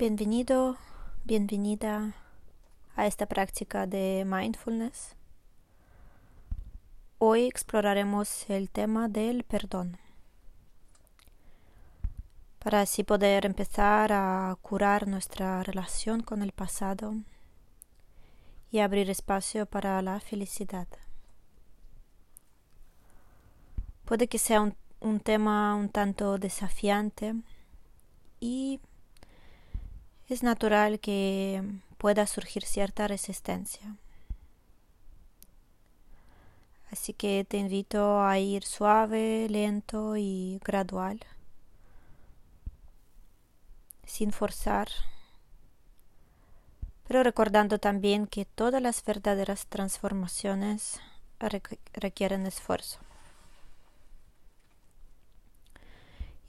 Bienvenido, bienvenida a esta práctica de mindfulness. Hoy exploraremos el tema del perdón para así poder empezar a curar nuestra relación con el pasado y abrir espacio para la felicidad. Puede que sea un, un tema un tanto desafiante y es natural que pueda surgir cierta resistencia. Así que te invito a ir suave, lento y gradual, sin forzar, pero recordando también que todas las verdaderas transformaciones requieren esfuerzo.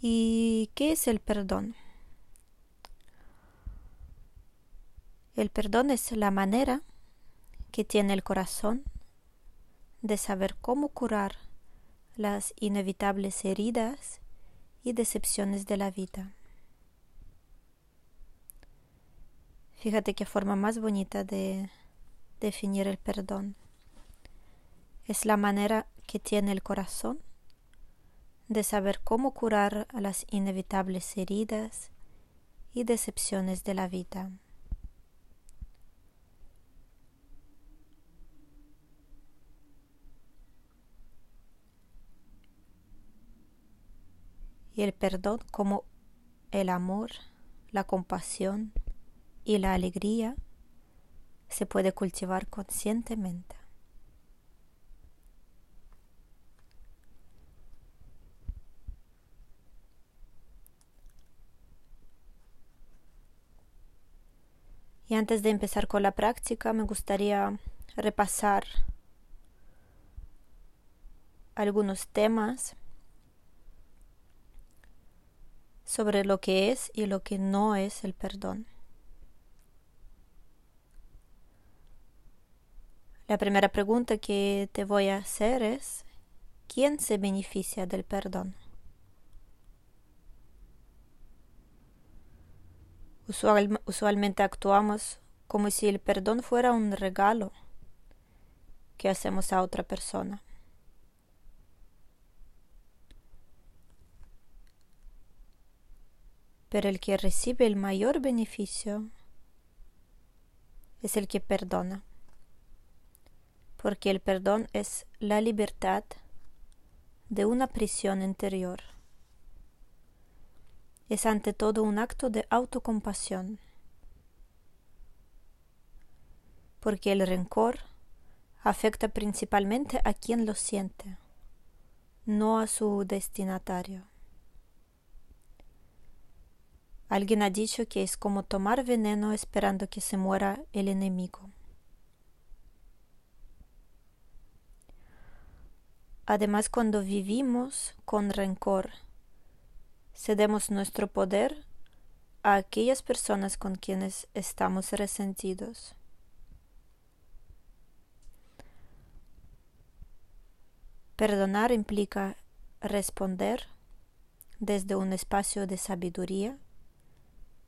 ¿Y qué es el perdón? El perdón es la manera que tiene el corazón de saber cómo curar las inevitables heridas y decepciones de la vida. Fíjate qué forma más bonita de definir el perdón. Es la manera que tiene el corazón de saber cómo curar las inevitables heridas y decepciones de la vida. El perdón como el amor, la compasión y la alegría se puede cultivar conscientemente. Y antes de empezar con la práctica, me gustaría repasar algunos temas sobre lo que es y lo que no es el perdón. La primera pregunta que te voy a hacer es, ¿quién se beneficia del perdón? usualmente actuamos como si el perdón fuera un regalo que hacemos a otra persona. Pero el que recibe el mayor beneficio es el que perdona, porque el perdón es la libertad de una prisión interior. Es ante todo un acto de autocompasión, porque el rencor afecta principalmente a quien lo siente, no a su destinatario. Alguien ha dicho que es como tomar veneno esperando que se muera el enemigo. Además, cuando vivimos con rencor, cedemos nuestro poder a aquellas personas con quienes estamos resentidos. Perdonar implica responder desde un espacio de sabiduría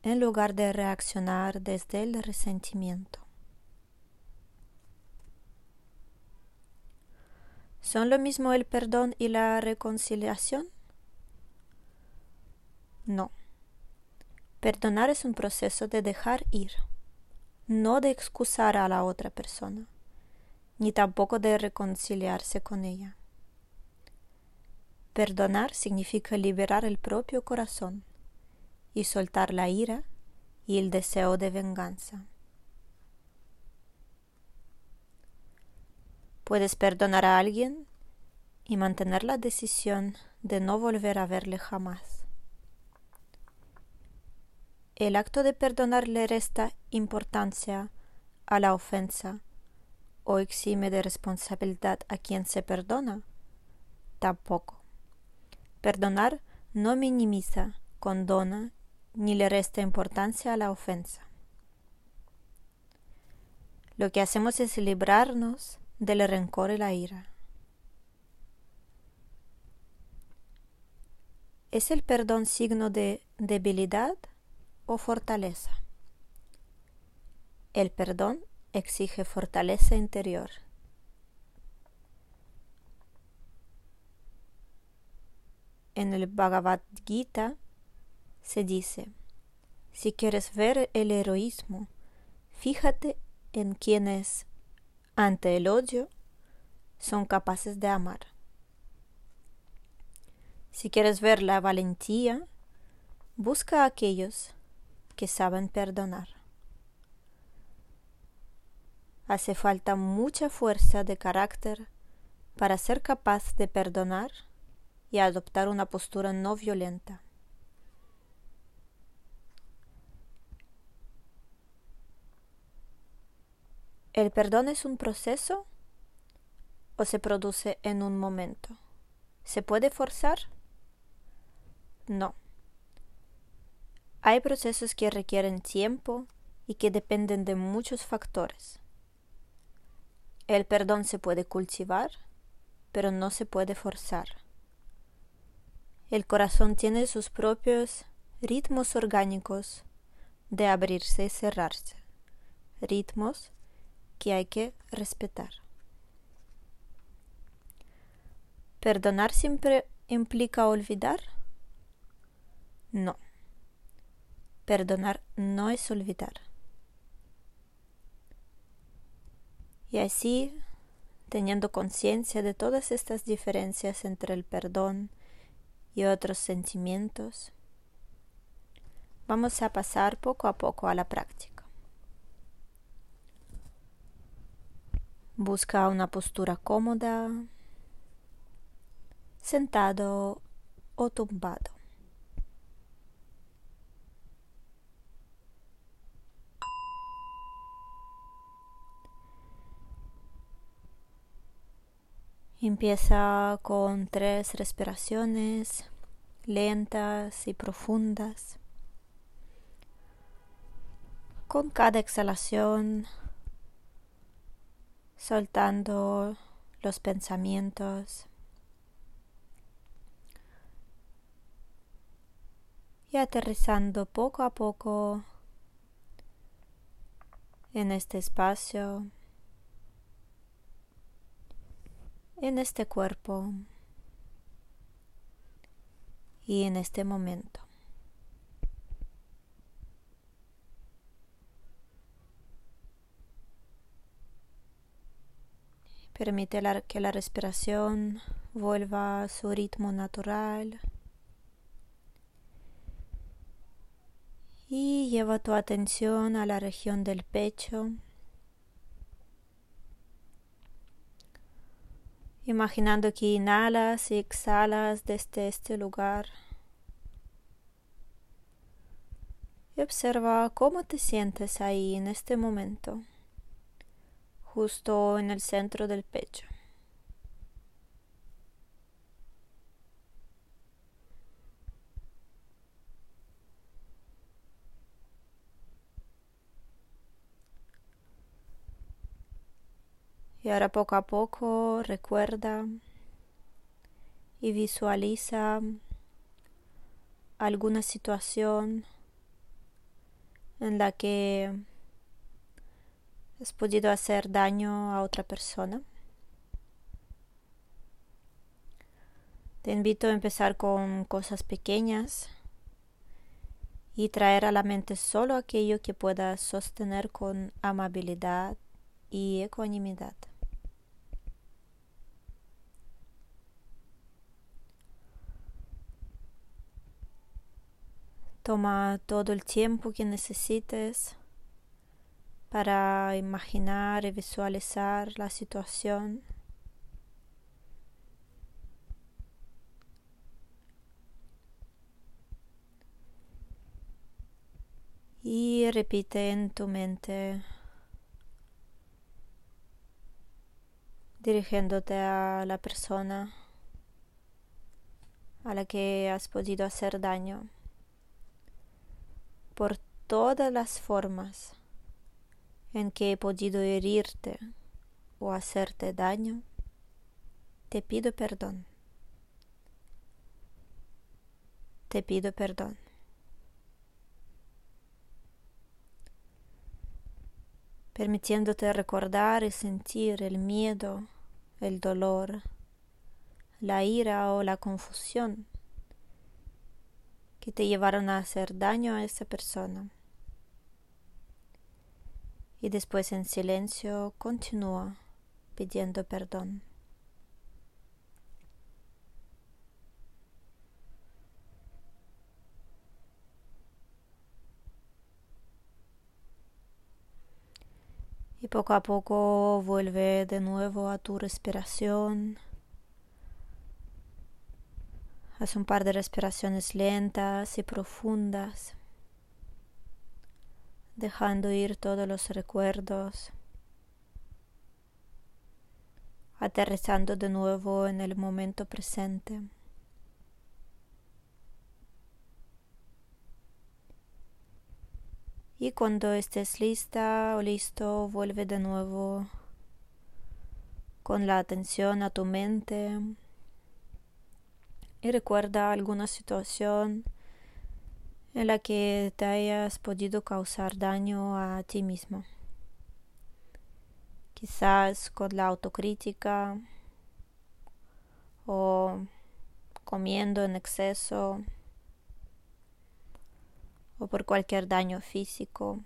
en lugar de reaccionar desde el resentimiento. ¿Son lo mismo el perdón y la reconciliación? No. Perdonar es un proceso de dejar ir, no de excusar a la otra persona, ni tampoco de reconciliarse con ella. Perdonar significa liberar el propio corazón y soltar la ira y el deseo de venganza. Puedes perdonar a alguien y mantener la decisión de no volver a verle jamás. El acto de perdonar le resta importancia a la ofensa o exime de responsabilidad a quien se perdona. Tampoco. Perdonar no minimiza, condona ni le resta importancia a la ofensa. Lo que hacemos es librarnos del rencor y la ira. ¿Es el perdón signo de debilidad o fortaleza. El perdón exige fortaleza interior. En el Bhagavad Gita se dice, si quieres ver el heroísmo, fíjate en quienes, ante el odio, son capaces de amar. Si quieres ver la valentía, busca a aquellos que saben perdonar. Hace falta mucha fuerza de carácter para ser capaz de perdonar y adoptar una postura no violenta. ¿El perdón es un proceso o se produce en un momento? ¿Se puede forzar? No. Hay procesos que requieren tiempo y que dependen de muchos factores. El perdón se puede cultivar, pero no se puede forzar. El corazón tiene sus propios ritmos orgánicos de abrirse y cerrarse, ritmos que hay que respetar. ¿Perdonar siempre implica olvidar? No. Perdonar no es olvidar. Y así, teniendo conciencia de todas estas diferencias entre el perdón y otros sentimientos, vamos a pasar poco a poco a la práctica. Busca una postura cómoda, sentado o tumbado. Empieza con tres respiraciones lentas y profundas. Con cada exhalación, soltando los pensamientos y aterrizando poco a poco en este espacio en este cuerpo y en este momento. Permite que la respiración vuelva a su ritmo natural y lleva tu atención a la región del pecho. imaginando que inhalas y exhalas desde este lugar. Y observa cómo te sientes ahí en este momento, justo en el centro del pecho. Y ahora poco a poco recuerda y visualiza alguna situación en la que has podido hacer daño a otra persona. Te invito a empezar con cosas pequeñas y traer a la mente solo aquello que puedas sostener con amabilidad y ecuanimidad. Toma todo el tiempo que necesites para imaginar y visualizar la situación. Y repite en tu mente, dirigiéndote a la persona a la que has podido hacer daño por todas las formas en que he podido herirte o hacerte daño, te pido perdón. Te pido perdón. Permitiéndote recordar y sentir el miedo, el dolor, la ira o la confusión que te llevaron a hacer daño a esa persona. Y después en silencio continúa pidiendo perdón. Y poco a poco vuelve de nuevo a tu respiración. Haz un par de respiraciones lentas y profundas, dejando ir todos los recuerdos, aterrizando de nuevo en el momento presente. Y cuando estés lista o listo, vuelve de nuevo con la atención a tu mente y recuerda alguna situación en la que te hayas podido causar daño a ti mismo. Quizás con la autocrítica o comiendo en exceso o por cualquier daño físico.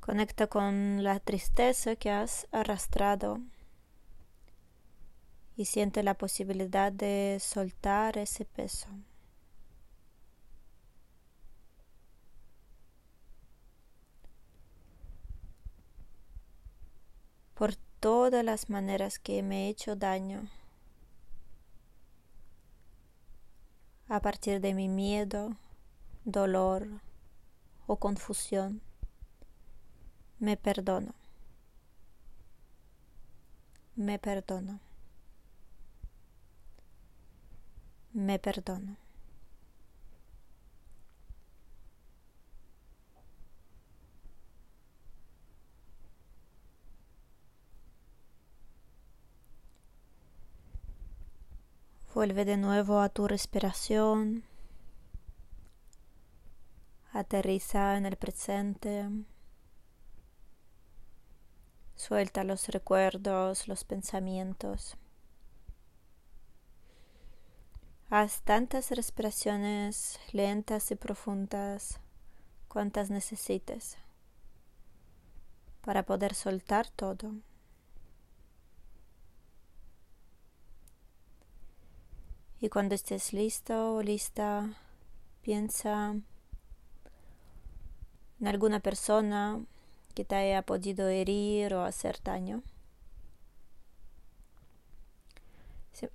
Conecta con la tristeza que has arrastrado y siente la posibilidad de soltar ese peso. Por todas las maneras que me he hecho daño. a partir de mi miedo, dolor o confusión. Me perdono. Me perdono. Me perdono. Vuelve de nuevo a tu respiración. Aterriza en el presente. Suelta los recuerdos, los pensamientos. Haz tantas respiraciones lentas y profundas cuantas necesites para poder soltar todo. Y cuando estés listo o lista, piensa en alguna persona que te haya podido herir o hacer daño.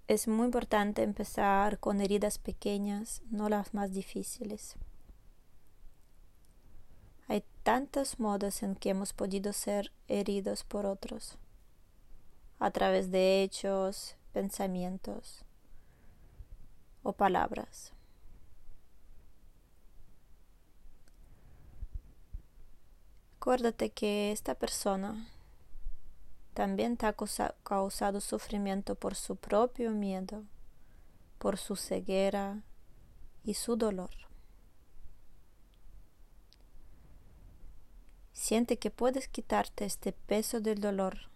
Es muy importante empezar con heridas pequeñas, no las más difíciles. Hay tantos modos en que hemos podido ser heridos por otros, a través de hechos, pensamientos o palabras. Acuérdate que esta persona también te ha causado sufrimiento por su propio miedo, por su ceguera y su dolor. Siente que puedes quitarte este peso del dolor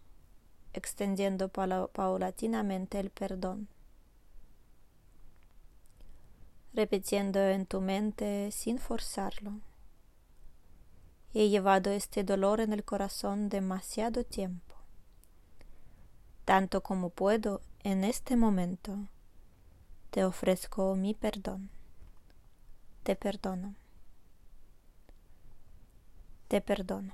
extendiendo paulatinamente el perdón repitiendo en tu mente sin forzarlo. He llevado este dolor en el corazón demasiado tiempo. Tanto como puedo en este momento, te ofrezco mi perdón. Te perdono. Te perdono.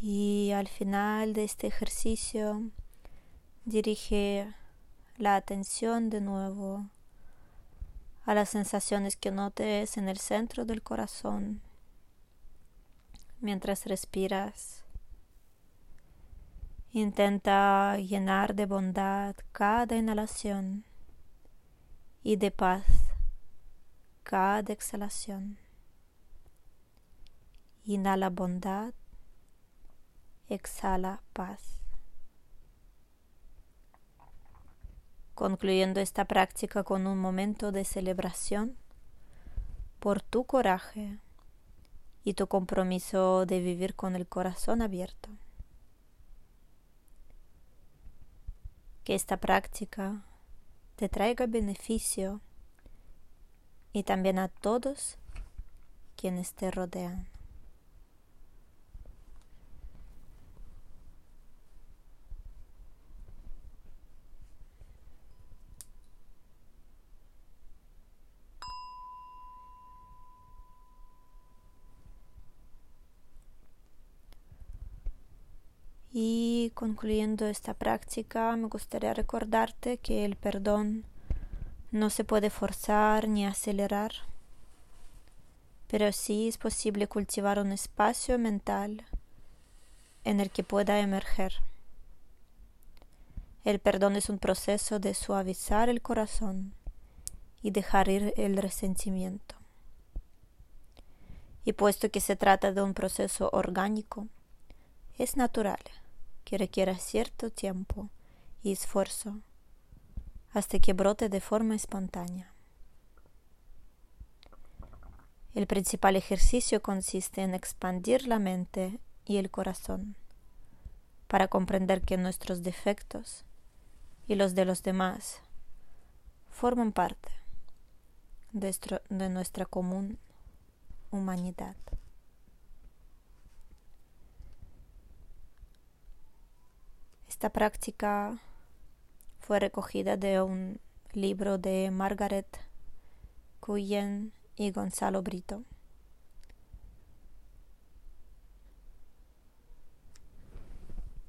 Y al final de este ejercicio dirige la atención de nuevo a las sensaciones que notes en el centro del corazón mientras respiras. Intenta llenar de bondad cada inhalación y de paz cada exhalación. Inhala bondad exhala paz. Concluyendo esta práctica con un momento de celebración por tu coraje y tu compromiso de vivir con el corazón abierto. Que esta práctica te traiga beneficio y también a todos quienes te rodean. Y concluyendo esta práctica, me gustaría recordarte que el perdón no se puede forzar ni acelerar, pero sí es posible cultivar un espacio mental en el que pueda emerger. El perdón es un proceso de suavizar el corazón y dejar ir el resentimiento. Y puesto que se trata de un proceso orgánico, es natural que requiera cierto tiempo y esfuerzo hasta que brote de forma espontánea. El principal ejercicio consiste en expandir la mente y el corazón para comprender que nuestros defectos y los de los demás forman parte de, nuestra común humanidad. Esta práctica fue recogida de un libro de Margaret Cuyen y Gonzalo Brito.